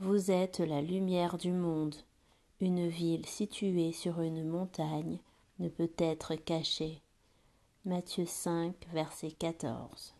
Vous êtes la lumière du monde. Une ville située sur une montagne ne peut être cachée. Matthieu 5, verset 14.